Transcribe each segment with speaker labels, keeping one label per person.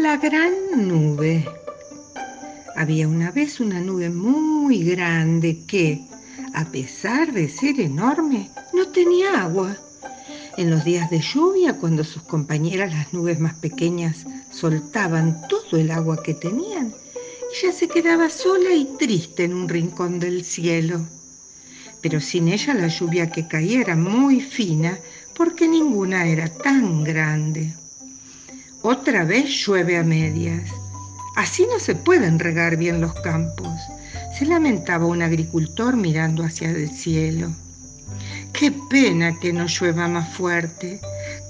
Speaker 1: gran nube. Había una vez una nube muy grande que, a pesar de ser enorme, no tenía agua. En los días de lluvia, cuando sus compañeras las nubes más pequeñas soltaban todo el agua que tenían, ella se quedaba sola y triste en un rincón del cielo. Pero sin ella la lluvia que caía era muy fina porque ninguna era tan grande. Otra vez llueve a medias. Así no se pueden regar bien los campos, se lamentaba un agricultor mirando hacia el cielo. Qué pena que no llueva más fuerte,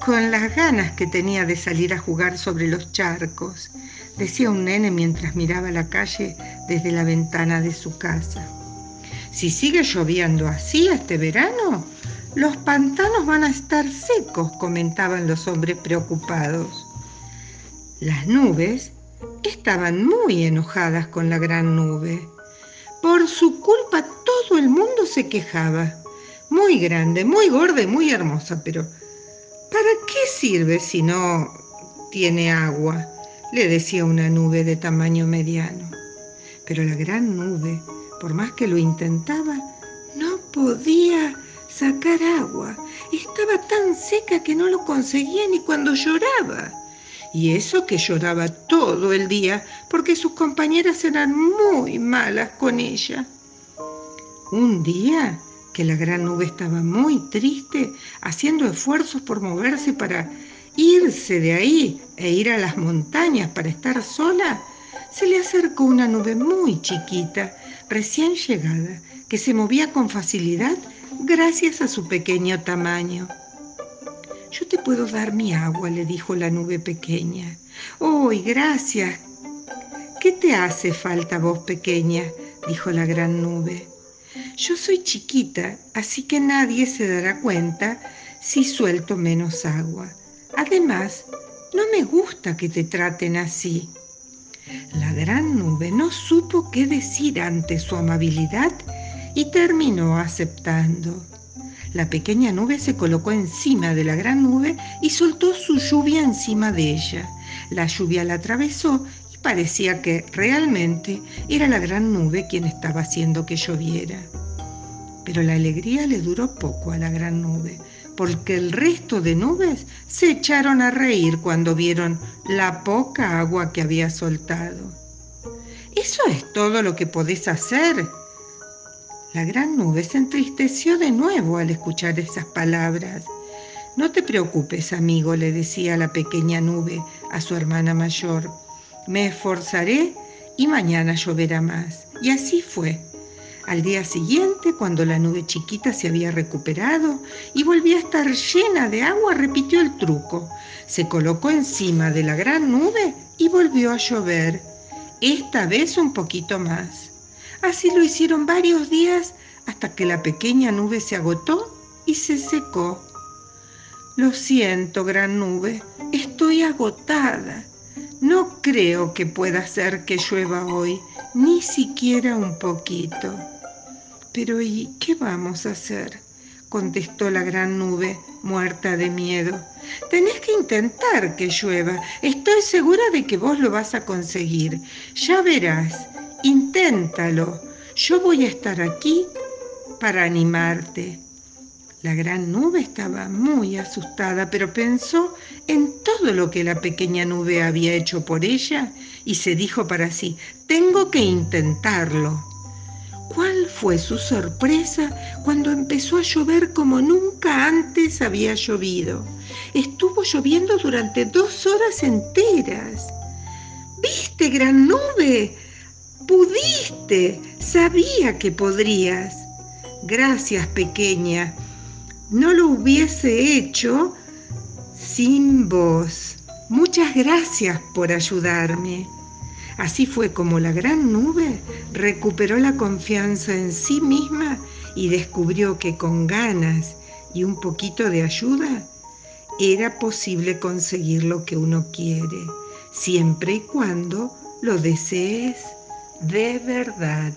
Speaker 1: con las ganas que tenía de salir a jugar sobre los charcos, decía un nene mientras miraba la calle desde la ventana de su casa. Si sigue lloviendo así este verano, los pantanos van a estar secos, comentaban los hombres preocupados. Las nubes estaban muy enojadas con la gran nube. Por su culpa todo el mundo se quejaba. Muy grande, muy gorda y muy hermosa, pero ¿para qué sirve si no tiene agua? le decía una nube de tamaño mediano. Pero la gran nube, por más que lo intentaba, no podía sacar agua. Estaba tan seca que no lo conseguía ni cuando lloraba. Y eso que lloraba todo el día porque sus compañeras eran muy malas con ella. Un día que la gran nube estaba muy triste, haciendo esfuerzos por moverse para irse de ahí e ir a las montañas para estar sola, se le acercó una nube muy chiquita, recién llegada, que se movía con facilidad gracias a su pequeño tamaño. Yo te puedo dar mi agua, le dijo la nube pequeña. ¡Oh, gracias! ¿Qué te hace falta vos pequeña? dijo la gran nube. Yo soy chiquita, así que nadie se dará cuenta si suelto menos agua. Además, no me gusta que te traten así. La gran nube no supo qué decir ante su amabilidad y terminó aceptando. La pequeña nube se colocó encima de la gran nube y soltó su lluvia encima de ella. La lluvia la atravesó y parecía que realmente era la gran nube quien estaba haciendo que lloviera. Pero la alegría le duró poco a la gran nube, porque el resto de nubes se echaron a reír cuando vieron la poca agua que había soltado. ¿Eso es todo lo que podés hacer? La gran nube se entristeció de nuevo al escuchar esas palabras. No te preocupes, amigo, le decía la pequeña nube a su hermana mayor. Me esforzaré y mañana lloverá más. Y así fue. Al día siguiente, cuando la nube chiquita se había recuperado y volvía a estar llena de agua, repitió el truco. Se colocó encima de la gran nube y volvió a llover, esta vez un poquito más. Así lo hicieron varios días hasta que la pequeña nube se agotó y se secó. Lo siento, gran nube, estoy agotada. No creo que pueda ser que llueva hoy, ni siquiera un poquito. Pero ¿y qué vamos a hacer? contestó la gran nube, muerta de miedo. Tenés que intentar que llueva. Estoy segura de que vos lo vas a conseguir. Ya verás. Inténtalo. Yo voy a estar aquí para animarte. La gran nube estaba muy asustada, pero pensó en todo lo que la pequeña nube había hecho por ella y se dijo para sí, tengo que intentarlo. ¿Cuál fue su sorpresa cuando empezó a llover como nunca antes había llovido? Estuvo lloviendo durante dos horas enteras. ¿Viste, gran nube? Pudiste, sabía que podrías. Gracias, pequeña. No lo hubiese hecho sin vos. Muchas gracias por ayudarme. Así fue como la gran nube recuperó la confianza en sí misma y descubrió que con ganas y un poquito de ayuda era posible conseguir lo que uno quiere, siempre y cuando lo desees de verdad.